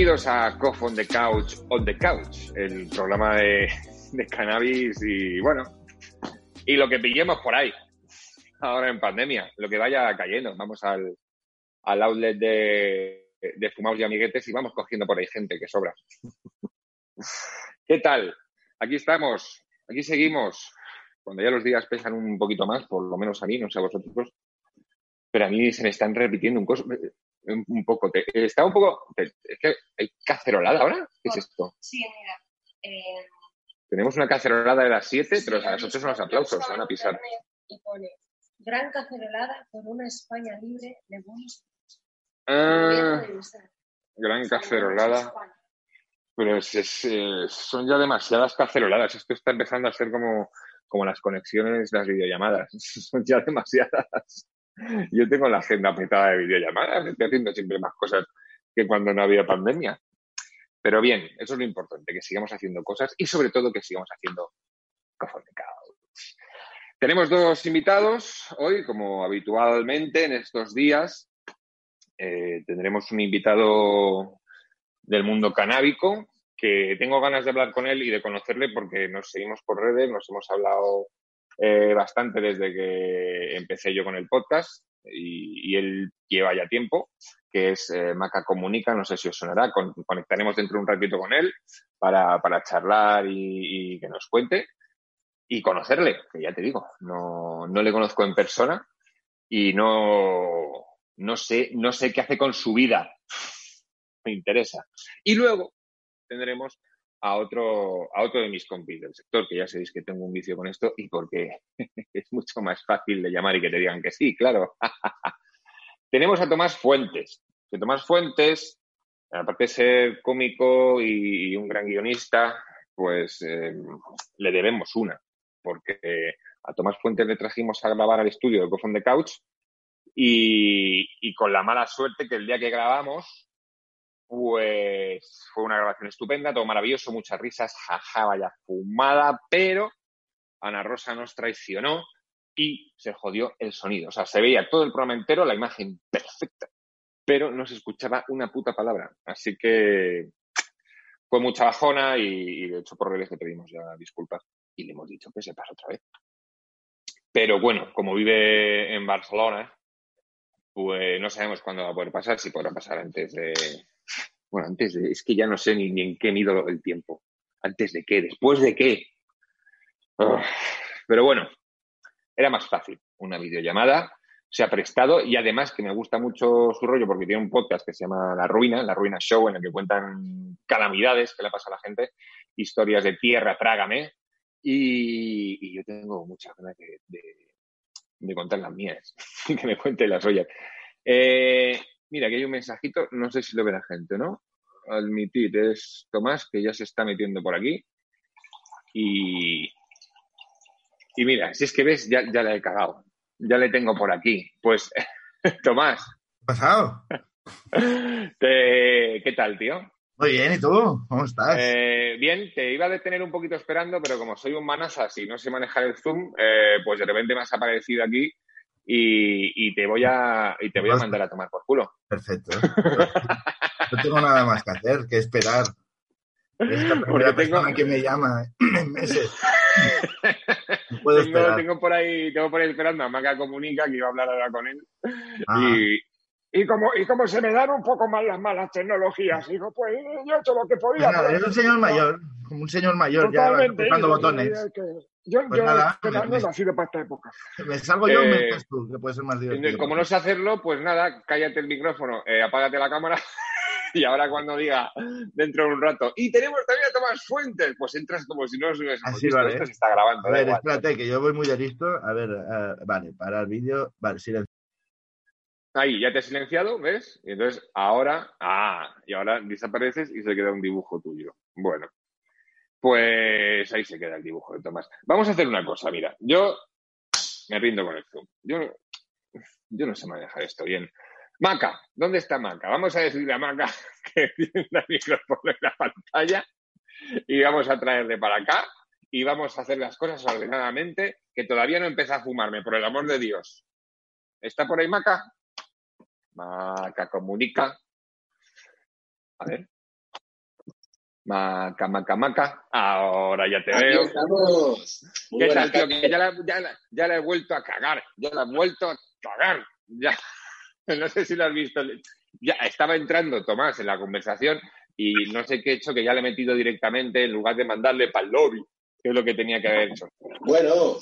Bienvenidos a Cough on the Couch, on the Couch, el programa de, cannabis y bueno, y lo que pillemos por ahí, ahora en pandemia, lo que vaya cayendo. Vamos al, al outlet de, de fumados y amiguetes y vamos cogiendo por ahí gente que sobra. ¿Qué tal? Aquí estamos, aquí seguimos. Cuando ya los días pesan un poquito más, por lo menos a mí, no sé a vosotros, pero a mí se me están repitiendo un, cos, un, poco. Te, está un poco. Te, es que hay cacerolada ahora. ¿Qué es esto? Sí, mira. Eh, Tenemos una cacerolada de las 7, sí, pero a las he 8 son los aplausos, se van a pisar. Y pone, gran cacerolada por una España libre de buenos Ah, gran cacerolada. Pero es- es, eh, son ya demasiadas caceroladas. Esto está empezando a ser como, como las conexiones, las videollamadas. Son ya demasiadas. Yo tengo la agenda petada de videollamadas. Estoy haciendo siempre más cosas que cuando no había pandemia. Pero bien, eso es lo importante, que sigamos haciendo cosas y sobre todo que sigamos haciendo Couch. Tenemos dos invitados hoy, como habitualmente en estos días. Eh, tendremos un invitado del mundo canábico, que tengo ganas de hablar con él y de conocerle porque nos seguimos por redes, nos hemos hablado eh, bastante desde que empecé yo con el podcast y, él lleva ya tiempo, que es eh, Maca Comunica, no sé si os sonará, con- conectaremos dentro de un ratito con él para, para charlar y, y que nos cuente y conocerle, que ya te digo, no, no le conozco en persona y no, no sé, no sé qué hace con su vida. Me interesa. Y luego tendremos a otro, a otro de mis compis del sector, que ya sabéis que tengo un vicio con esto y porque es mucho más fácil de llamar y que te digan que sí, claro. Tenemos a Tomás Fuentes. Que Tomás Fuentes, aparte de ser cómico y, un gran guionista, pues eh, le debemos una, porque a Tomás Fuentes le trajimos a grabar al estudio de on the Couch y, y con la mala suerte que el día que grabamos, pues fue una grabación estupenda, todo maravilloso, muchas risas, jaja, vaya fumada, pero Ana Rosa nos traicionó y se jodió el sonido. O sea, se veía todo el programa entero, la imagen perfecta, pero no se escuchaba una puta palabra. Así que fue mucha bajona y, de hecho por redes le pedimos ya disculpas y le hemos dicho que se pasa otra vez. Pero bueno, como vive en Barcelona, pues no sabemos cuándo va a poder pasar, si podrá pasar antes de... Bueno, antes de... Es que ya no sé ni, en qué mido el tiempo. ¿Antes de qué? ¿Después de qué? Pero bueno, era más fácil una videollamada, se ha prestado y además que me gusta mucho su rollo porque tiene un podcast que se llama La Ruina, La Ruina Show, en el que cuentan calamidades que le pasa a la gente, historias de tierra, trágame, y, yo tengo muchas ganas de, de- contar las mías, que me cuente las suyas. Eh, mira, aquí hay un mensajito, no sé si lo ve la gente, ¿no? Admitir, es Tomás, que ya se está metiendo por aquí. Y, y mira, si es que ves, ya, ya le he cagado. Ya le tengo por aquí. Pues, Tomás, ¿Qué ha pasado? te- ¿qué tal, tío? Muy bien, ¿y tú? ¿Cómo estás? Eh, bien, te iba a detener un poquito esperando, pero como soy un manasas y no sé manejar el Zoom, eh, pues de repente me has aparecido aquí y, y te voy a y te voy a mandar a tomar por culo. Perfecto. No tengo nada más que hacer que esperar. Es la primera tengo- persona que me llama en meses. No puedo Tengo, tengo por ahí, tengo por ahí esperando a Maca Comunica, que iba a hablar ahora con él. Ah, Y, y como, y como se me dan un poco más las malas tecnologías, digo, pues yo he hecho lo que podía. pues nada, pero- eres un señor mayor, como un señor mayor, ya tocando botones. que yo Pues yo nada, que no me- he nacido para esta época. Me salgo yo Eh, me metes tú, que puede ser más divertido. Como no sé hacerlo, pues nada, cállate el micrófono, eh, apágate la cámara y ahora cuando diga dentro de un rato, y tenemos también a Tomás Fuentes, pues entras como si no hubiésemos Así vale. Esto se está grabando. A ver, igual. espérate, que yo voy muy de listo. A ver, eh, vale, para el vídeo. Vale, silencio. Ahí, ya te he silenciado, ¿ves? Y entonces ahora, ah, y ahora desapareces y se queda un dibujo tuyo. Bueno, pues ahí se queda el dibujo de Tomás. Vamos a hacer una cosa, mira, yo me rindo con el zoom. Yo, yo no sé manejar esto bien. Maca, ¿dónde está Maca? Vamos a decirle a Maca que tiene el micrófono en la pantalla y vamos a traerle para acá y vamos a hacer las cosas ordenadamente, que todavía no empieza a fumarme, por el amor de Dios. ¿Está por ahí Maca? Maca comunica. A ver. Maca, maca, maca. Ahora ya te Aquí veo. estamos. ¿Qué tal, tío? Que ya la, ya, la, ya la he vuelto a cagar. Ya la he vuelto a cagar. Ya. No sé si lo has visto. Ya estaba entrando Tomás en la conversación y no sé qué he hecho, que ya le he metido directamente en lugar de mandarle para el lobby, que es lo que tenía que haber hecho. Bueno,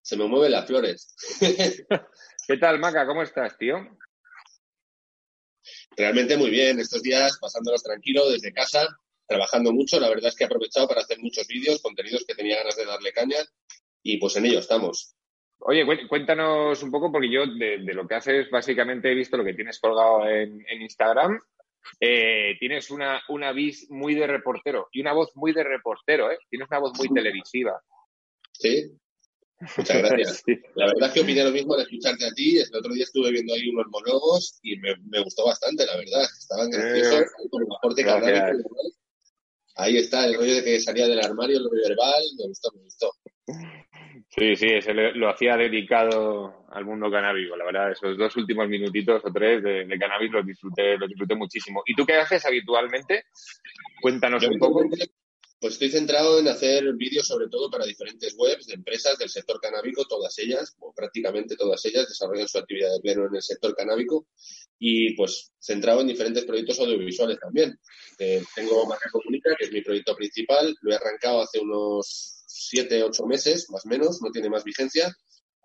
se me mueven las flores. ¿Qué tal, Maca? ¿Cómo estás, tío? Realmente muy bien. Estos días pasándolos tranquilo desde casa, trabajando mucho. La verdad es que he aprovechado para hacer muchos vídeos, contenidos que tenía ganas de darle caña y pues en ello estamos. Oye, cué- cuéntanos un poco, porque yo de, de lo que haces, básicamente he visto lo que tienes colgado en, en Instagram. Eh, tienes una, una vis muy de reportero y una voz muy de reportero, ¿eh? Tienes una voz muy televisiva. ¿Sí? Muchas gracias. Sí. La verdad es que opiné lo mismo al escucharte a ti. El otro día estuve viendo ahí unos monólogos y me, me gustó bastante, la verdad. Estaban graciosos, con el aporte canábico. Ahí está, el rollo de que salía del armario, el rollo verbal, me gustó, me gustó. Sí, sí, ese lo, lo hacía dedicado al mundo canábico. La verdad, esos dos últimos minutitos o tres de, de cannabis los disfruté, los disfruté muchísimo. ¿Y tú qué haces habitualmente? Cuéntanos Yo un poco. Pues estoy centrado en hacer vídeos sobre todo para diferentes webs de empresas del sector canábico, todas ellas, o prácticamente todas ellas, desarrollan su actividad de pleno en el sector canábico y pues centrado en diferentes proyectos audiovisuales también. Eh, tengo Marca Comunica, que es mi proyecto principal, lo he arrancado hace unos siete, ocho meses, más o menos, no tiene más vigencia.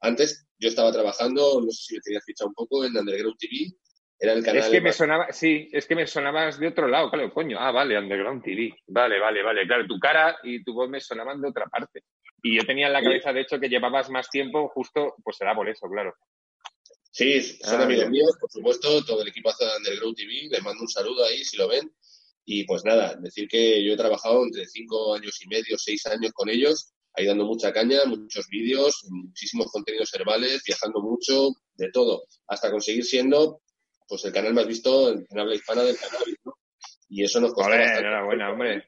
Antes yo estaba trabajando, no sé si me tenías fichado un poco, en Underground TV, era el canal Es que me sonaba, sí, es que me sonabas de otro lado, claro, coño. Ah, vale, Underground TV. Vale, vale, vale. Claro, tu cara y tu voz me sonaban de otra parte. Y yo tenía en la cabeza, de hecho, que llevabas más tiempo, justo, pues será por eso, claro. Sí, son Ah, amigos míos, por supuesto, todo el equipazo de Underground TV, les mando un saludo ahí si lo ven. Y pues nada, decir que yo he trabajado entre cinco años y medio, seis años con ellos, ahí dando mucha caña, muchos vídeos, muchísimos contenidos herbales, viajando mucho, de todo, hasta conseguir siendo pues el canal más visto en, en habla hispana del cannabis, ¿no? Y eso nos costó bastante enhorabuena, hombre.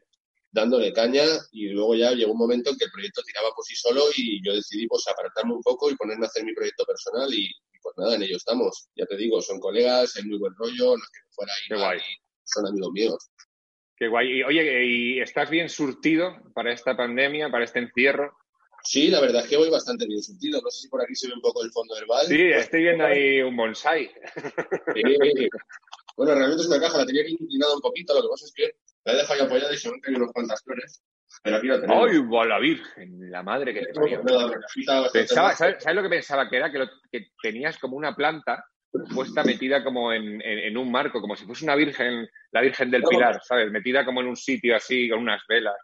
dándole caña y luego ya llegó un momento en que el proyecto tiraba por sí solo y yo decidí pues apartarme un poco y ponerme a hacer mi proyecto personal y, y, pues nada, en ello estamos. Ya te digo, son colegas, hay muy buen rollo, no es que me fuera ahí son amigos míos. Qué guay. Y, oye, ¿y estás bien surtido para esta pandemia, para este encierro? Sí, la verdad es que voy bastante bien sentido. No sé si por aquí se ve un poco el fondo herbal. Sí, estoy viendo ahí un bonsai. Sí. Bueno, realmente es una caja, la tenía que inclinada un poquito, lo que pasa es que la he dejado apoyada y se han caído unas cuantas flores. Pero aquí la tenemos. ¡Ay, va la virgen! La madre que te parió. ¿sabes, sabes lo que pensaba que era? Que, lo- que tenías como una planta puesta metida como en, en- en un marco, como si fuese una virgen, la Virgen del Pilar, ¿sabes? Metida como en un sitio así, con unas velas.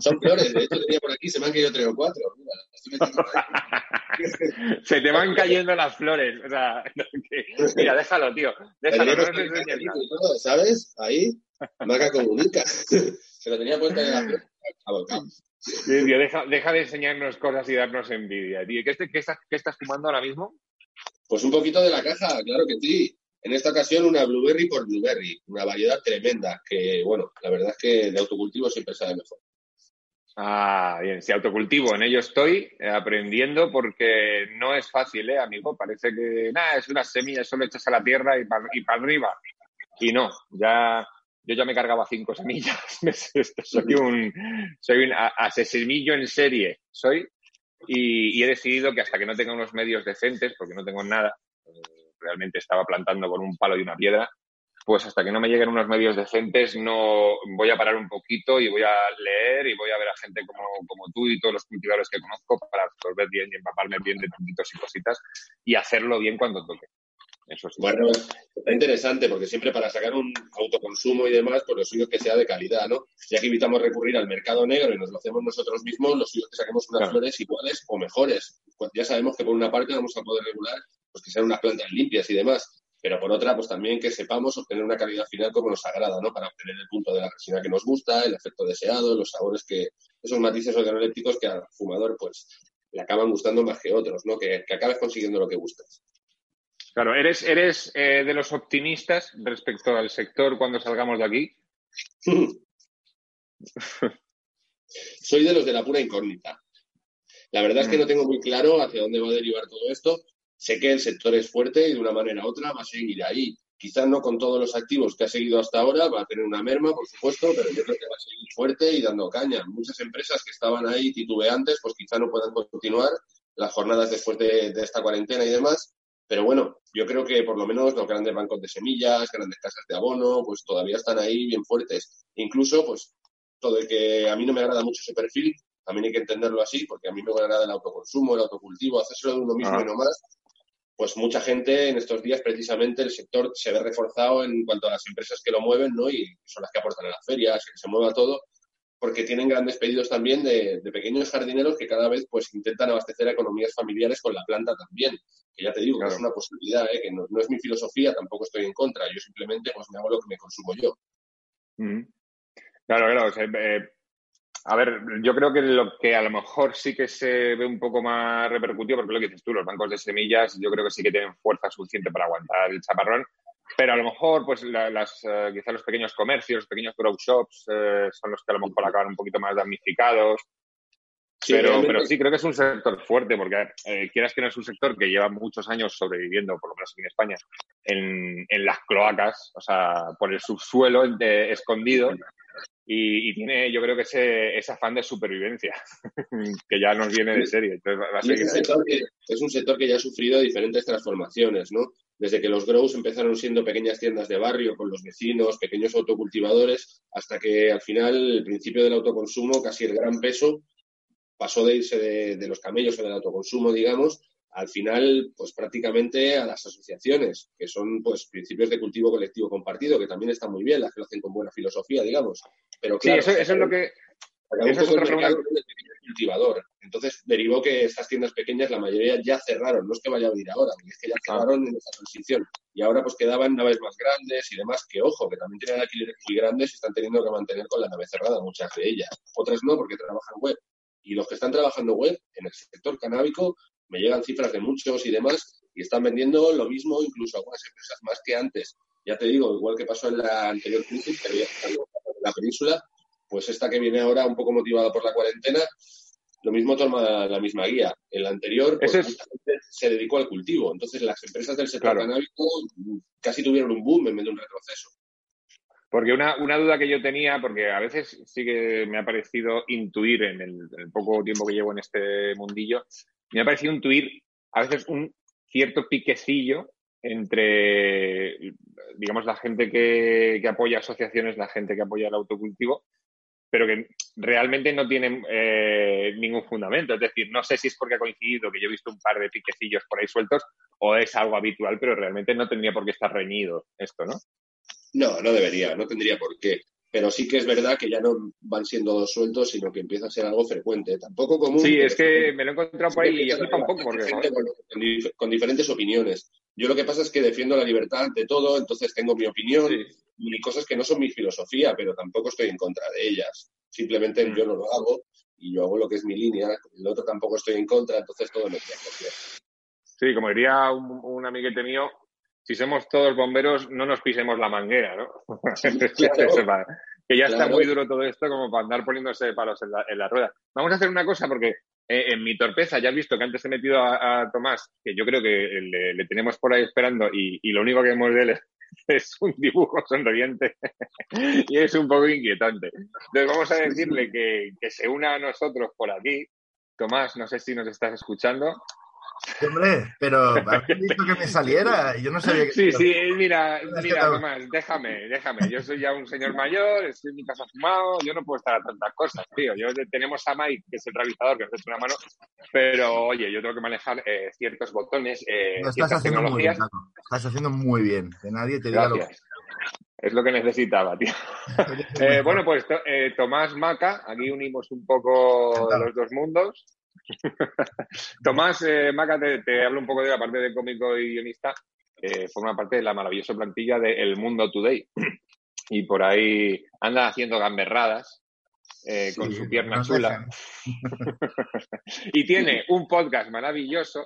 Son flores, de hecho tenía por aquí, se me han caído tres o cuatro. Mira, estoy metiendo por ahí. Se te van cayendo las flores. O sea, que- mira, déjalo, tío. Déjalo, no y todo, ¿Sabes? Ahí, Maca comunica. Se lo tenía puesta en la flor. Sí, tío, deja, deja de enseñarnos cosas y darnos envidia, tío. ¿Qué, este- qué estás, ¿Qué estás fumando ahora mismo? Pues un poquito de la caja, claro que sí. En esta ocasión una blueberry por blueberry, una variedad tremenda que, bueno, la verdad es que de autocultivo siempre sabe mejor. Ah, bien, si autocultivo, en ello estoy aprendiendo porque no es fácil, ¿eh, amigo? Parece que, nada, es unas semillas, solo echas a la tierra y para y pa arriba. Y no, ya, yo ya me cargaba cinco semillas. soy un, soy un asesinillo en serie, soy. Y, y he decidido que hasta que no tenga unos medios decentes, porque no tengo nada, realmente estaba plantando con un palo y una piedra, pues hasta que no me lleguen unos medios decentes no voy a parar un poquito y voy a leer y voy a ver a gente como, como tú y todos los cultivadores que conozco para absorber bien y empaparme bien de truquitos y cositas y hacerlo bien cuando toque. Eso sí. Bueno, está interesante porque siempre para sacar un autoconsumo y demás, pues lo suyo es que sea de calidad, ¿no? Ya que evitamos recurrir al mercado negro y nos lo hacemos nosotros mismos, lo suyo es que saquemos unas Claro. flores iguales o mejores. Pues ya sabemos que por una parte vamos a poder regular pues que sean unas plantas limpias y demás, pero por otra, pues también que sepamos obtener una calidad final como nos agrada, ¿no? Para obtener el punto de la resina que nos gusta, el efecto deseado, los sabores que, esos matices organolépticos que al fumador, pues, le acaban gustando más que otros, ¿no? Que, que acabes consiguiendo lo que buscas. Claro, ¿eres, eres eh, de los optimistas respecto al sector cuando salgamos de aquí? Soy de los de la pura incógnita. La verdad es que Mm. no tengo muy claro hacia dónde va a derivar todo esto. Sé que el sector es fuerte y de una manera u otra va a seguir ahí. Quizás no con todos los activos que ha seguido hasta ahora, va a tener una merma, por supuesto, pero yo creo que va a seguir fuerte y dando caña. Muchas empresas que estaban ahí titubeantes, pues quizá no puedan continuar las jornadas después de, de esta cuarentena y demás. Pero bueno, yo creo que por lo menos los grandes bancos de semillas, grandes casas de abono, pues todavía están ahí bien fuertes. Incluso, pues, todo el que a mí no me agrada mucho ese perfil, también hay que entenderlo así, porque a mí me agrada el autoconsumo, el autocultivo, hacérselo de uno mismo Ah. y no más. Pues mucha gente en estos días, precisamente, el sector se ve reforzado en cuanto a las empresas que lo mueven, ¿no? Y son las que aportan a las ferias, que se mueva todo, porque tienen grandes pedidos también de, de pequeños jardineros que cada vez pues intentan abastecer a economías familiares con la planta también. Que ya te digo, que Claro. es una posibilidad, ¿eh? que no, no es mi filosofía, tampoco estoy en contra. Yo simplemente pues me hago lo que me consumo yo. Mm. Claro, claro. o sea, eh, a ver, yo creo que lo que a lo mejor sí que se ve un poco más repercutido, porque lo que dices tú, los bancos de semillas, yo creo que sí que tienen fuerza suficiente para aguantar el chaparrón, pero a lo mejor, pues la- las, eh, quizás los pequeños comercios, los pequeños grow shops, eh, son los que a lo mejor acaban un poquito más damnificados. Sí, pero, realmente- pero sí, creo que es un sector fuerte, porque eh, quieras que no es un sector que lleva muchos años sobreviviendo, por lo menos aquí en España, en, en las cloacas, o sea, por el subsuelo eh, escondido, y, y tiene, yo creo que ese, ese afán de supervivencia, que ya nos viene de serie. Entonces va, a es, un sector que, es un sector que ya ha sufrido diferentes transformaciones, ¿no? Desde que los grows empezaron siendo pequeñas tiendas de barrio con los vecinos, pequeños autocultivadores, hasta que al final el principio del autoconsumo, casi el gran peso, pasó de irse de, de los camellos o del autoconsumo, digamos, al final, pues prácticamente a las asociaciones, que son pues principios de cultivo colectivo compartido, que también están muy bien, las que lo hacen con buena filosofía, digamos. Pero Sí, claro, eso, eso es lo que... acabó un esa es otra pregunta. cultivador. Entonces derivó que estas tiendas pequeñas, la mayoría ya cerraron. No es que vaya a abrir ahora, es que ya cerraron en esa transición. Y ahora pues quedaban naves más grandes y demás, que ojo, que también tienen alquileres muy grandes y están teniendo que mantener con la nave cerrada, muchas de ellas. Otras no, porque trabajan web. Y los que están trabajando web en el sector canábico, me llegan cifras de muchos y demás, y están vendiendo lo mismo, incluso algunas empresas más que antes. Ya te digo, igual que pasó en la anterior crisis, que había en la península, pues esta que viene ahora un poco motivada por la cuarentena, lo mismo toma la misma guía. En la anterior, pues, es- se dedicó al cultivo. Entonces, las empresas del sector Claro. canábico casi tuvieron un boom en vez de un retroceso. Porque una, una duda que yo tenía, porque a veces sí que me ha parecido intuir en el, poco tiempo que llevo en este mundillo, me ha parecido intuir a veces un cierto piquecillo entre, digamos, la gente que, que apoya asociaciones, la gente que apoya el autocultivo, pero que realmente no tienen eh, ningún fundamento. Es decir, no sé si es porque ha coincidido que yo he visto un par de piquecillos por ahí sueltos o es algo habitual, pero realmente no tendría por qué estar reñido esto, ¿no? No, no debería, no tendría por qué. Pero sí que es verdad que ya no van siendo dos sueltos, sino que empieza a ser algo frecuente. Tampoco común. Sí, es que me lo he encontrado por ahí y Empieza flipa un a poco haber porque con, con dif- con diferentes opiniones. Yo lo que pasa es que defiendo la libertad ante todo, entonces tengo mi opinión sí. y cosas que no son mi filosofía, pero tampoco estoy en contra de ellas. Simplemente Mm. yo no lo hago y yo hago lo que es mi línea. El otro tampoco estoy en contra, entonces todo me queda. Sí, como diría un, un amiguete mío, si somos todos bomberos, no nos pisemos la manguera, ¿no? Claro. Que ya está muy duro todo esto como para andar poniéndose palos en la, en la rueda. Vamos a hacer una cosa porque eh, en mi torpeza, ya has visto que antes he metido a, a Tomás, que yo creo que le, le tenemos por ahí esperando y, y lo único que vemos de él es, es un dibujo sonriente y es un poco inquietante. Entonces vamos a decirle que, que se una a nosotros por aquí. Tomás, no sé si nos estás escuchando. Hombre, pero habéis visto que me saliera. Yo no sabía que. Sí, sí, mira, que mira, Tomás, déjame, déjame. Yo soy ya un señor mayor, estoy en mi casa fumado, yo no puedo estar a tantas cosas, tío. Yo tenemos a Mike, que es el realizador, que nos echa una mano, pero oye, yo tengo que manejar eh, ciertos botones, eh, Lo estás ciertas haciendo muy bien. Estás haciendo muy bien. Que nadie te diga lo Gracias. Es lo que necesitaba, tío. que. Eh, bueno, pues eh, Tomás Maca, aquí unimos un poco los dos mundos. Tomás eh, Maca, te, te hablo un poco de la parte de cómico y guionista, que forma parte de la maravillosa plantilla de El Mundo Today. Y por ahí anda haciendo gamberradas eh, con su pierna chula. y tiene un podcast maravilloso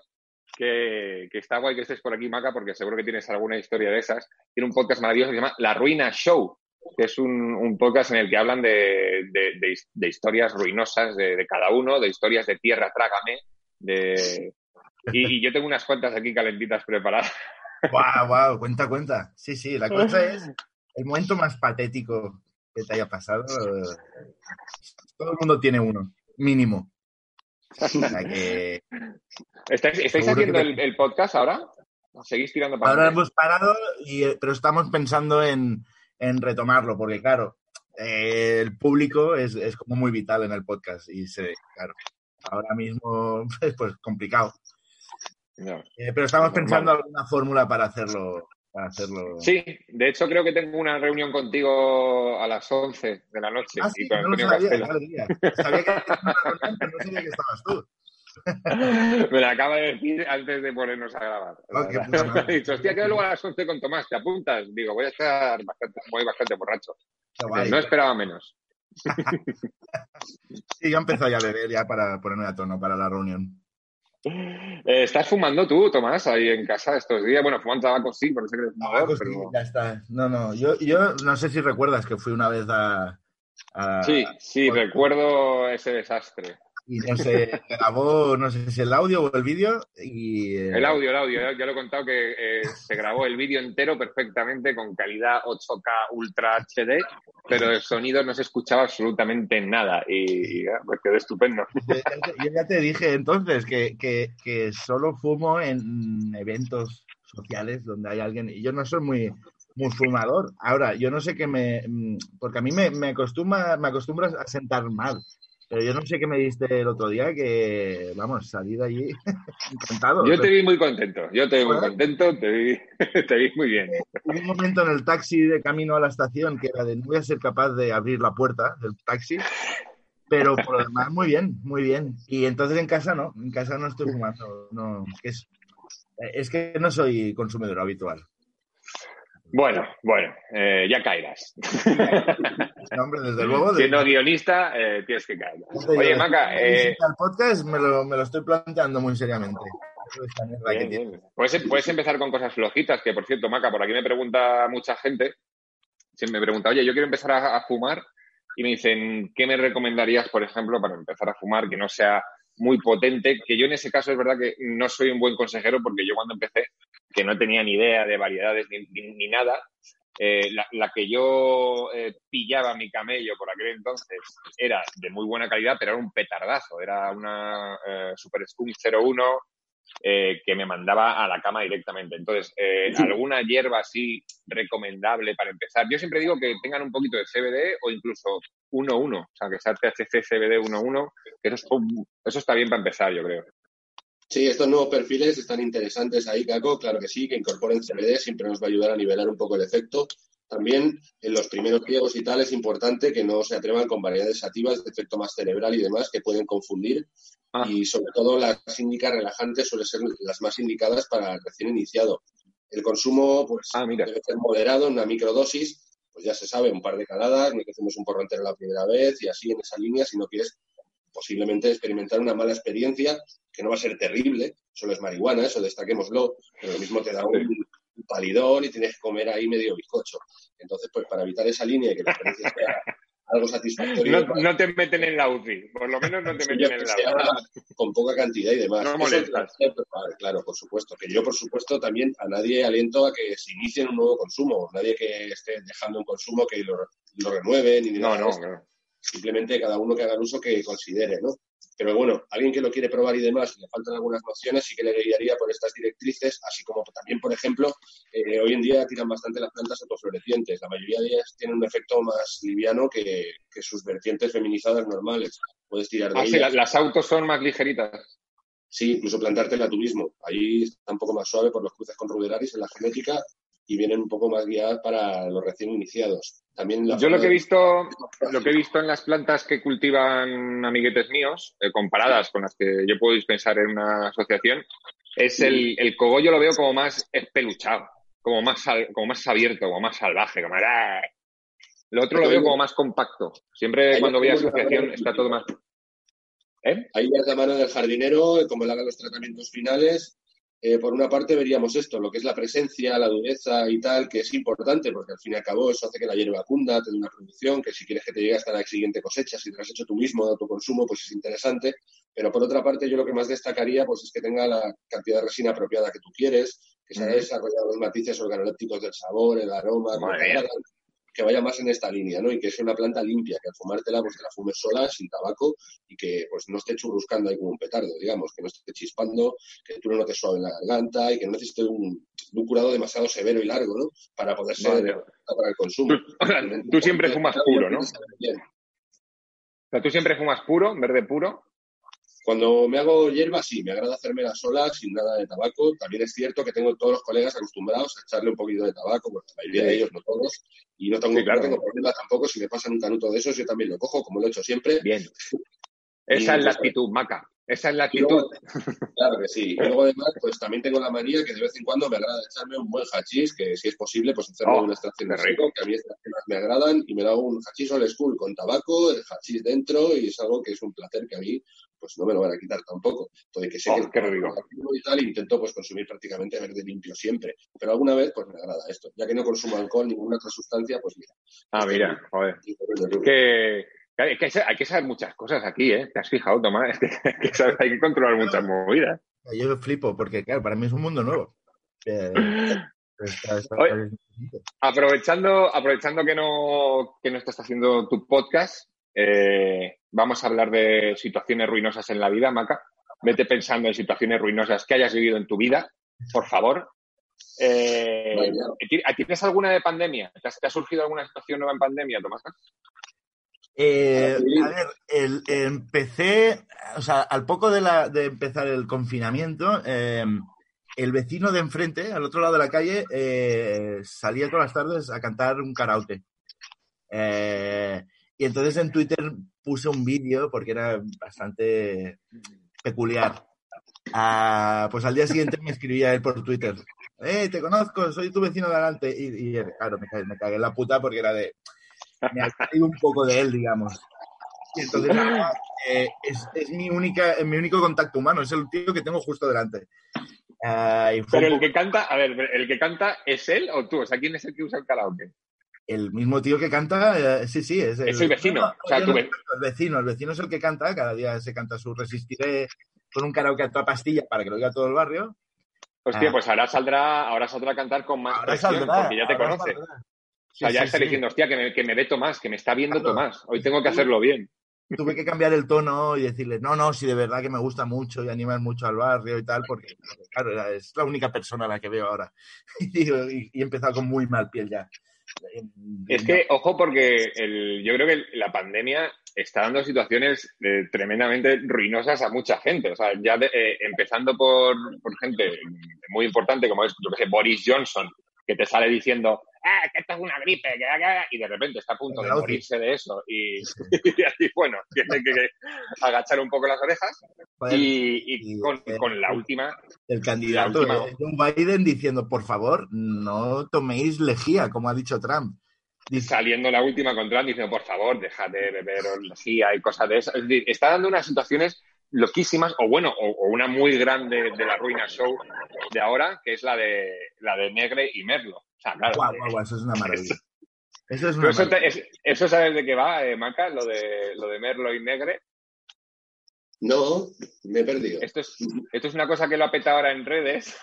que, que está guay que estés por aquí, Maca, porque seguro que tienes alguna historia de esas. Tiene un podcast maravilloso que se llama La Ruina Show, que es un, un podcast en el que hablan de, de- de his- de historias ruinosas de, de cada uno, de historias de tierra, trágame. De... Y, y yo tengo unas cuantas aquí calentitas preparadas. Guau, guau, cuenta, cuenta. Sí, sí, la cosa es el momento más patético que te haya pasado. Todo el mundo tiene uno, mínimo. O sea que ¿Estáis, haciendo que te- el, el podcast ahora? ¿Seguís tirando para ahora hemos parado, y, eh, pero estamos pensando en, en retomarlo, porque claro, eh, el público es, es como muy vital en el podcast y se, claro, ahora mismo es pues complicado. No. Eh, pero estamos Normal. pensando alguna fórmula para hacerlo. Para hacerlo. Sí, de hecho creo que tengo una reunión contigo a las 11 de la noche Ah, y sí, con no lo Antonio sabía, Castelo. qué alegría. Sabía que era una reunión, pero no sabía que estabas tú. Me lo acaba de decir antes de ponernos a grabar. Me ha madre. dicho, hostia, quedo luego a las 11 con Tomás, ¿te apuntas? Digo, voy a estar bastante, voy bastante borracho. Guay. No esperaba menos. Sí, yo empezó ya a beber ya para ponerme a tono para la reunión. Eh, ¿Estás fumando tú, Tomás, ahí en casa estos días? Bueno, fumando tabaco sí, porque sé que eres fumador, Pues sí, pero... ya está. No, no, yo, yo no sé si recuerdas que fui una vez a... a- Sí, sí, recuerdo ese desastre. Y no sé, grabó, no sé si el audio o el vídeo y... eh, El audio, el audio, ya, ya lo he contado que eh, se grabó el vídeo entero perfectamente con calidad 8K Ultra HD, pero el sonido no se escuchaba absolutamente nada y, y, ah, pues quedó estupendo. Yo ya te- yo ya te dije entonces que, que, que solo fumo en eventos sociales donde hay alguien y yo no soy muy muy fumador. Ahora, yo no sé qué me mm, porque a mí me, me acostumbra me acostumbras a sentar mal. Pero yo no sé qué me diste el otro día que vamos, salí de allí encantado. Yo te vi muy contento, yo te vi muy contento, te vi, te vi muy bien. Hubo un momento en el taxi de camino a la estación que era de no voy a ser capaz de abrir la puerta del taxi, pero por lo demás muy bien, muy bien. Y entonces en casa no, en casa no estoy fumando, no, es que es, es que no soy consumidor habitual. Bueno, bueno, eh, ya caerás. Hombre, desde luego. Siendo guionista, eh, tienes que caer. Oye, Maca, eh, al podcast me lo, me lo estoy planteando muy seriamente. Bien. Puedes, puedes empezar con cosas flojitas, que por cierto, Maca, por aquí me pregunta mucha gente, si me pregunta, oye, yo quiero empezar a, a fumar y me dicen, ¿qué me recomendarías, por ejemplo, para empezar a fumar que no sea muy potente? Que yo en ese caso es verdad que no soy un buen consejero porque yo cuando empecé, que no tenía ni idea de variedades ni, ni- ni nada, eh, la, la que yo eh, pillaba mi camello por aquel entonces era de muy buena calidad, pero era un petardazo. Era una eh, Super Skunk 01 eh, que me mandaba a la cama directamente. Entonces, alguna hierba así recomendable para empezar. Yo siempre digo que tengan un poquito de CBD o incluso 1-1, o sea, que sea THC CBD 1-1, que eso, es- eso está bien para empezar, yo creo. Sí, estos nuevos perfiles están interesantes ahí, Caco. Claro que sí, que incorporen CBD siempre nos va a ayudar a nivelar un poco el efecto. También en los primeros pliegos y tal es importante que no se atrevan con variedades activas de efecto más cerebral y demás que pueden confundir. Ah. Y sobre todo las índicas relajantes suelen ser las más indicadas para el recién iniciado. El consumo pues Ah, mira. debe ser moderado en una microdosis, pues ya se sabe, un par de caladas, no que hacemos un porro entero la primera vez y así en esa línea, si no quieres posiblemente experimentar una mala experiencia que no va a ser terrible, solo es marihuana, eso destaquémoslo, pero lo mismo te da un, palidón y tienes que comer ahí medio bizcocho. Entonces, pues para evitar esa línea y que la experiencia sea algo satisfactoria, No, no te meten en la UCI, por lo menos no te meten en la UCI. con poca cantidad y demás. No molestas. claro, por supuesto. Que yo, por supuesto, también a nadie aliento a que se inicien un nuevo consumo. Nadie que esté dejando un consumo que lo, lo renueve ni No, no, no. Simplemente cada uno que haga el uso que considere, ¿no? Pero bueno, alguien que lo quiere probar y demás, y le faltan algunas nociones, sí que le guiaría por estas directrices, así como también, por ejemplo, eh, hoy en día tiran bastante las plantas autoflorecientes. La mayoría de ellas tienen un efecto más liviano que, sus vertientes feminizadas normales. Puedes tirar de ah, Sí, las autos son más ligeritas. Sí, incluso plantártela tú mismo. Ahí está un poco más suave por los cruces con ruderaris en la genética y vienen un poco más guiadas para los recién iniciados. También Yo lo que he visto, lo que he visto en las plantas que cultivan amiguetes míos, eh, comparadas con las que yo puedo dispensar en una asociación, es el, el cogollo lo veo como más espeluchado, como más, como más abierto, como más salvaje, como ¡ah! Lo otro lo veo como más compacto. Siempre cuando voy a asociación está todo más. ¿Eh? Ahí ya la mano del jardinero, como le haga los tratamientos finales, eh, por una parte veríamos esto, lo que es la presencia, la dureza y tal, que es importante, porque al fin y al cabo eso hace que la hierba cunda, te dé una producción, que si quieres que te llegue hasta la siguiente cosecha, si te lo has hecho tú mismo de autoconsumo, pues es interesante. Pero por otra parte, yo lo que más destacaría pues es que tenga la cantidad de resina apropiada que tú quieres, que se haya desarrollado los matices organolépticos del sabor, el aroma, que vaya más en esta línea, ¿no? Y que sea una planta limpia, que al fumártela, pues que la fumes sola, sin tabaco, y que pues no esté churruscando ahí como un petardo, digamos, que no esté chispando, que tú no te suave en la garganta y que no necesite un, un curado demasiado severo y largo, ¿no? Para poder ser para el consumo. Tú, siempre fumas puro, ¿no? O sea, tú siempre fumas puro, verde puro. Cuando me hago hierba, sí, me agrada hacérmela sola, sin nada de tabaco. También es cierto que tengo todos los colegas acostumbrados a echarle un poquito de tabaco, porque la mayoría de ellos, no todos, y no tengo, claro. problema tampoco. Si me pasan un canuto de esos, yo también lo cojo, como lo he hecho siempre. Bien. Esa es la actitud, Maca. Esa es la actitud. claro que sí. Y luego además, pues también tengo la manía que de vez en cuando me agrada echarme un buen hachís, que si es posible, pues hacerlo oh, una extracción de rico, que a mí estas temas me agradan, y me da un hachís old school con tabaco, el hachís dentro, y es algo que es un placer que a mí pues no me lo van a quitar tampoco. Entonces, que sé oh, que y tal, intento pues consumir prácticamente verde limpio siempre. Pero alguna vez, pues me agrada esto. Ya que no consumo alcohol, ninguna otra sustancia, pues mira. Ah, mira, joder. Que hay que, hay que saber muchas cosas aquí, ¿eh? ¿Te has fijado, Tomás? hay que controlar muchas movidas. Yo flipo, porque claro, para mí es un mundo nuevo. aprovechando, aprovechando que no, que no estás haciendo tu podcast, eh, vamos a hablar de situaciones ruinosas en la vida, Maca. Vete pensando en situaciones ruinosas que hayas vivido en tu vida, por favor. Eh, ¿Tienes alguna de pandemia? ¿Te ha surgido alguna situación nueva en pandemia, Tomás? Eh, a ver, el, empecé, o sea, al poco de, la, de empezar el confinamiento, em, el vecino de enfrente, al otro lado de la calle, eh, salía todas las tardes a cantar un karaoke. Eh, y entonces en Twitter puse un vídeo porque era bastante peculiar. Ah, pues al día siguiente me escribía él por Twitter. ¡Eh, te conozco! Soy tu vecino de adelante. Y, claro, me, me cagué en la puta porque era de me ha caído un poco de él, digamos. Y entonces eh, es, mi, única, mi único contacto humano, es el tío que tengo justo delante. Pero el que canta, a ver, ¿el que canta es él o tú? O sea, ¿quién es el que usa el karaoke? El mismo tío que canta, eh, sí, sí, es el, es el vecino. o sea, el vecino, el vecino es el que canta, cada día se canta su Resistiré con un karaoke a toda pastilla para que lo oiga todo el barrio. Hostia, ah. pues ahora saldrá, ahora saldrá a cantar con más presión, porque ya te conoce. O sea, ya está diciendo, hostia, que me, que me ve Tomás, que me está viendo Tomás. Hoy tengo que hacerlo bien. Tuve que cambiar el tono y decirle, no, no, si de verdad que me gusta mucho y animar mucho al barrio y tal, porque, claro, es la única persona a la que veo ahora. y, he empezado con muy mal piel ya. Es que, ojo, porque el, yo creo que la pandemia está dando situaciones eh, tremendamente ruinosas a mucha gente. O sea, ya eh, empezando por, por, gente muy importante como es, yo que sé, Boris Johnson, que te sale diciendo, ah, que esto es una gripe, que, y de repente está a punto de morirse de eso. Y, así, bueno, tiene que agachar un poco las orejas. y, con, la última. El candidato de Joe Biden diciendo, por favor, no toméis lejía, como ha dicho Trump. Saliendo la última con Trump diciendo, por favor, dejad de beber lejía y cosas de eso. Es decir, está dando unas situaciones loquísimas, o bueno, o, una muy grande de la ruina show de ahora, que es la de la de Negre y Merlo. O sea, claro. eso es una maravilla. Eso, es una eso, sabes de qué va, eh, Maca, lo de, lo de Merlo y Negre. No, me he perdido. Esto es, esto es una cosa que lo ha petado ahora en redes.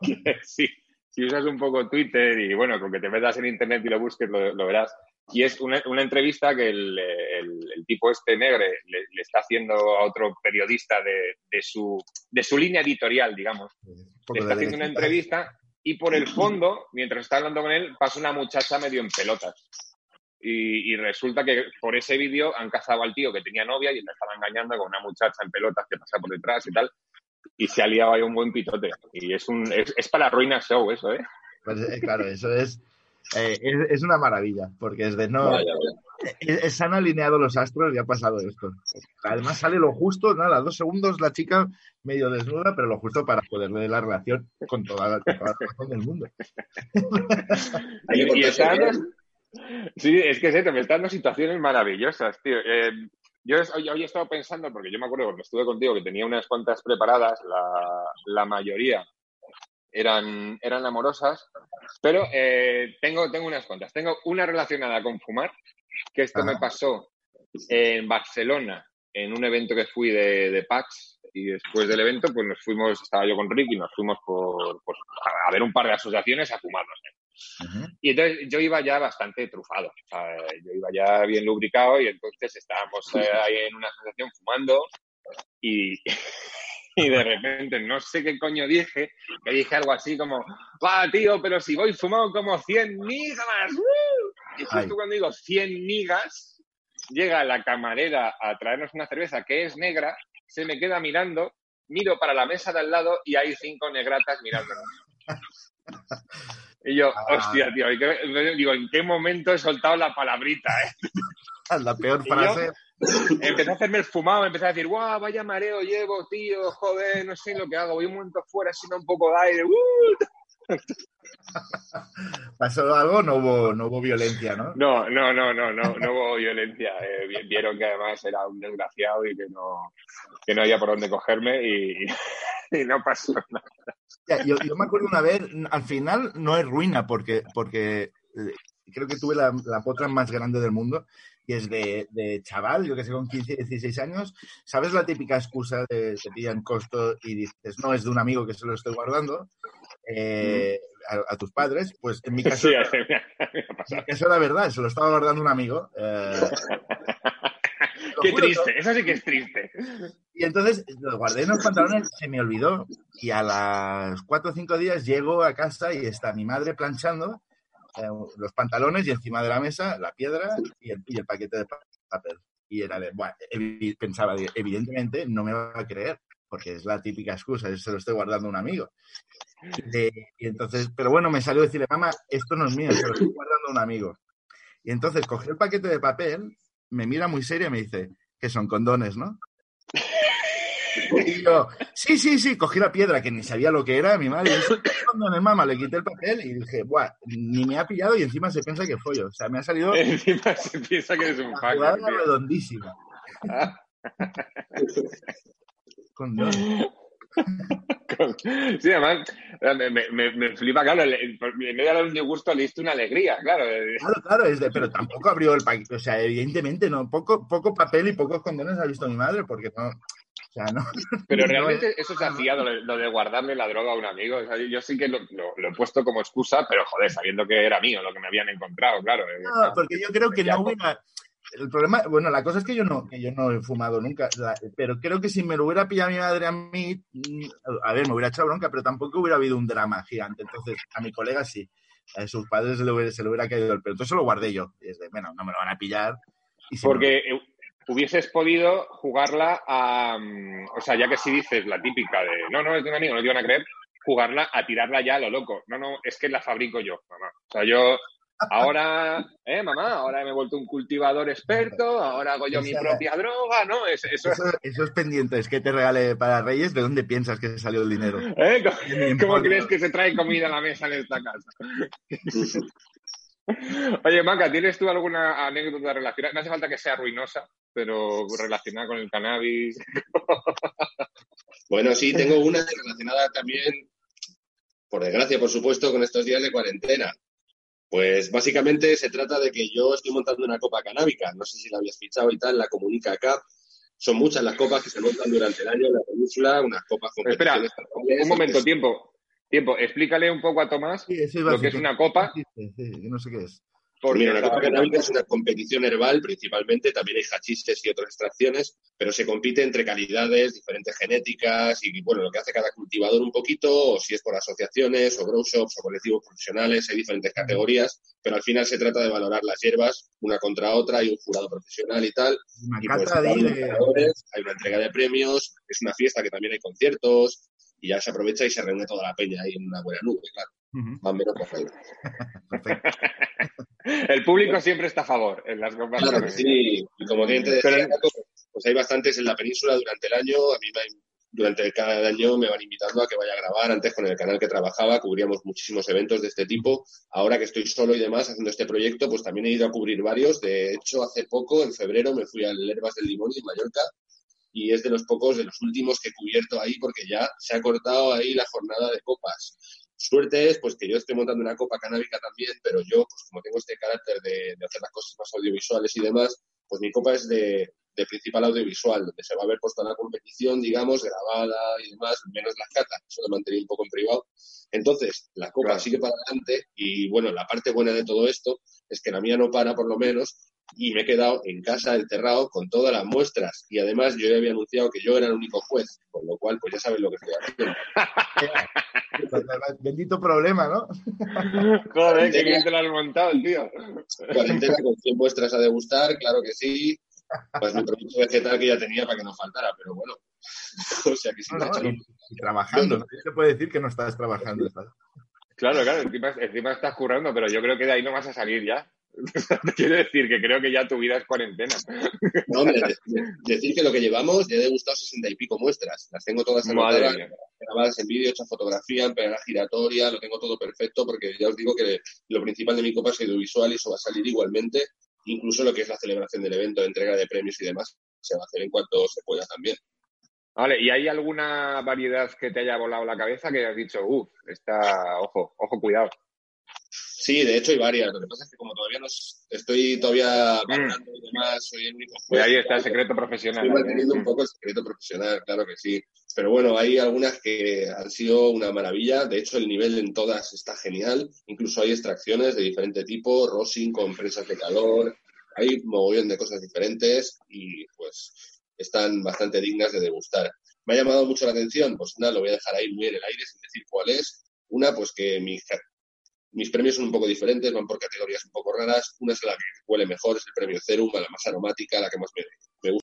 si, si usas un poco Twitter y bueno, con que te metas en internet y lo busques, lo, verás. y es una, una entrevista que el, el- el tipo este negre le, le está haciendo a otro periodista de, de su, de su línea editorial, digamos. Le está haciendo una derechita. entrevista y por el fondo, mientras está hablando con él, pasa una muchacha medio en pelotas. Y, y resulta que por ese vídeo han cazado al tío que tenía novia y le estaba engañando con una muchacha en pelotas que pasa por detrás y tal. Y se ha liado ahí un buen pitote. Y es, un, es, es para ruina show eso, ¿eh? Pues, eh, claro, eso es, eh, es, es una maravilla, porque es de no. Vaya, vaya. eh, se han alineado los astros y ha pasado esto. Además sale lo justo, nada, dos segundos la chica medio desnuda, pero lo justo para poder ver la relación con toda la, con toda la razón del mundo. Y, y Sí, es que es esto, me están dando situaciones maravillosas, tío. Eh, yo hoy, hoy he estado pensando, porque yo me acuerdo cuando estuve contigo que tenía unas cuantas preparadas, la, la mayoría eran, eran amorosas, pero eh, tengo, tengo unas cuantas. Tengo una relacionada con fumar, que esto me Ajá. pasó en Barcelona, en un evento que fui de, de PAX, y después del evento, pues nos fuimos, estaba yo con Ricky, nos fuimos por, por- a ver un par de asociaciones a fumarnos. ¿eh? Y entonces yo iba ya bastante trufado, o sea, yo iba ya bien lubricado y entonces estábamos eh, ahí en una asociación fumando y, y de repente no sé qué coño dije, que dije algo así como, va tío, pero si voy fumado como 100 migas, ¡uh!". Y justo cuando digo 100 migas, llega la camarera a traernos una cerveza que es negra, se me queda mirando, miro para la mesa de al lado y hay cinco negratas mirándonos. Y yo, Ah. hostia, tío, ¿y qué- digo, ¿en qué momento he soltado la palabrita? eh? La peor ¿Y yo? frase. Empecé a hacerme el fumado, empecé a decir, guau, vaya mareo llevo, tío, joder, no sé lo que hago, voy un momento fuera, sino un poco de aire, ¡uh! Pasó algo, no hubo, no hubo violencia, ¿no? No, no, no, no, no, no hubo violencia. Eh, vi- vieron que además era un desgraciado y que no, que no había por dónde cogerme y, y no pasó nada. Yo, yo me acuerdo una vez, al final no es ruina porque, porque eh, creo que tuve la, la potra más grande del mundo y es de, de chaval, yo que sé, con 15, 16 años. ¿Sabes la típica excusa de te pillan costo y dices, no, es de un amigo que se lo estoy guardando eh, a, a tus padres? Pues en mi caso, Sí, me ha- me ha en pasado. mi caso era verdad, se lo estaba guardando un amigo. eh, Qué juro, triste, eso sí que es triste. Y entonces lo guardé en los pantalones, se me olvidó. Y a las cuatro o cinco días llego a casa y está mi madre planchando eh, los pantalones y encima de la mesa la piedra y el, y el paquete de pa- papel. Y era de, bueno, pensaba, de, evidentemente no me va a creer, porque es la típica excusa, es, se lo estoy guardando a un amigo. De- y entonces, pero bueno, me salió decirle, mamá, esto no es mío, se lo estoy guardando a un amigo. Y entonces cogió el paquete de papel, me mira muy seria y me dice, que son condones, ¿no? Y yo, sí, sí, sí, cogí la piedra que ni sabía lo que era, mi madre, "¿Eso qué condones, mamá? Le quité el papel y dije, buah, ni me ha pillado y encima se piensa que follo. O sea, me ha salido Encima se piensa que eres un hacker, redondísima. Condones. Sí, además, me, me- me- flipa, claro, en vez de dar un disgusto le diste una alegría, claro. eh, Claro, claro, es de, pero tampoco abrió el paquete. O sea, evidentemente no, poco, poco papel y pocos condones ha visto mi madre porque no. O sea, no. Pero No, realmente eso se hacía, lo de, lo de guardarle la droga a un amigo. O sea, yo sí que lo, lo- lo he puesto como excusa, pero joder, sabiendo que era mío lo que me habían encontrado, claro. eh, No, porque yo creo que no hubiera. El problema, bueno, la cosa es que yo no, que yo no he fumado nunca, pero creo que si me lo hubiera pillado mi madre a mí, mm, a ver, me hubiera echado bronca, pero tampoco hubiera habido un drama gigante. Entonces, a mi colega sí, a sus padres se le hubiera, caído el pelo. Entonces lo guardé yo. Y es de, bueno, no me lo van a pillar. Porque eh, hubieses podido jugarla a. mm, O sea, ya que si dices la típica de no, no, es de un amigo, no te van a creer, jugarla a tirarla ya a lo loco. No, no, es que la fabrico yo, mamá. O sea, yo. Ahora, eh, mamá, ahora me he vuelto un cultivador experto, ahora hago yo mi propia droga, ¿no? Es- eso, Eso- esos pendientes que te regale para Reyes, ¿de dónde piensas que salió el dinero? ¿eh? ¿Cómo, cómo crees que se trae comida a la mesa en esta casa? Oye, Maca, ¿tienes tú alguna anécdota relacionada? No hace falta que sea ruinosa, pero relacionada con el cannabis. Bueno, sí, tengo una relacionada también, por desgracia, por supuesto, con estos días de cuarentena. Pues básicamente se trata de que yo estoy montando una copa canábica. No sé si la habías fichado y tal, la comunica acá. Son muchas las copas que se montan durante el año en la península, unas copas con Espera. Un momento, tiempo. Tiempo, explícale un poco a Tomás Sí, lo que es una copa. Sí, sí, no sé qué es. Porque Mira, la Copa Canábica es una competición herbal, principalmente, también hay hachistes y otras extracciones, pero se compite entre calidades, diferentes genéticas y, bueno, lo que hace cada cultivador un poquito, o si es por asociaciones, o grow shops, o colectivos profesionales, hay diferentes categorías, pero al final se trata de valorar las hierbas una contra otra, hay un jurado profesional y tal. y pues, hay una entrega de premios, es una fiesta que también hay conciertos, y ya se aprovecha y se reúne toda la peña ahí en una buena nube, claro. El público siempre está a favor en las conversaciones. sí, y como te decía, pues hay bastantes en la península durante el año. A mí durante cada año me van invitando a que vaya a grabar. Antes con el canal que trabajaba cubríamos muchísimos eventos de este tipo. Ahora que estoy solo y demás haciendo este proyecto, pues también he ido a cubrir varios. De hecho, hace poco, en febrero, me fui al Herbas del Limón en Mallorca y es de los pocos, de los últimos que he cubierto ahí porque ya se ha cortado ahí la jornada de copas. Suerte es pues que yo estoy montando una copa canábica también, pero yo, pues como tengo este carácter de, hacer las cosas más audiovisuales y demás, pues mi copa es de, principal audiovisual, donde se va a ver puesta la competición, digamos, grabada y demás, menos las catas, eso lo mantenía un poco en privado. Entonces, la copa sigue para adelante y bueno, la parte buena de todo esto es que la mía no para por lo menos y me he quedado en casa enterrado con todas las muestras y además yo ya había anunciado que yo era el único juez, con lo cual pues ya sabes lo que estoy haciendo. Bendito problema, ¿no? Joder, que bien te lo has montado, tío. Cuarentena con 100 muestras a degustar, claro que sí. Pues mi producto vegetal que ya tenía para que no faltara, pero bueno. o sea que sí. trabajando, no se puede decir que no estás trabajando. Claro, claro, encima, encima estás currando, pero yo creo que de ahí no vas a salir ya. Quiero decir que creo que ya tu vida es cuarentena. No, hombre, decir que lo que llevamos ya he degustado sesenta y pico muestras. Las tengo todas anotadas, grabadas en vídeo, hecha fotografía, en pegada giratoria, lo tengo todo perfecto porque ya os digo que lo principal de mi copa es audiovisual y eso va a salir igualmente. Incluso lo que es la celebración del evento, entrega de premios y demás, se va a hacer en cuanto se pueda también. Vale, ¿y hay alguna variedad que te haya volado la cabeza que hayas dicho, uff, está, ojo, ojo, cuidado? Sí, de hecho hay varias. Lo que pasa es que como todavía no estoy todavía valorando y demás, soy el único juez. ahí está el secreto profesional. Estoy manteniendo un poco el secreto profesional, claro que sí. Pero bueno, hay algunas que han sido una maravilla. De hecho, el nivel en todas está genial. Incluso hay extracciones de diferente tipo, rosin con presas de calor. Hay un mogollón de cosas diferentes y pues están bastante dignas de degustar. Me ha llamado mucho la atención, pues nada, lo voy a dejar ahí muy en el aire sin decir cuál es. Una, pues que mi mis premios son un poco diferentes, van por categorías un poco raras. Una es la que huele mejor, es el premio Cerum, la más aromática, la que más me, me gusta.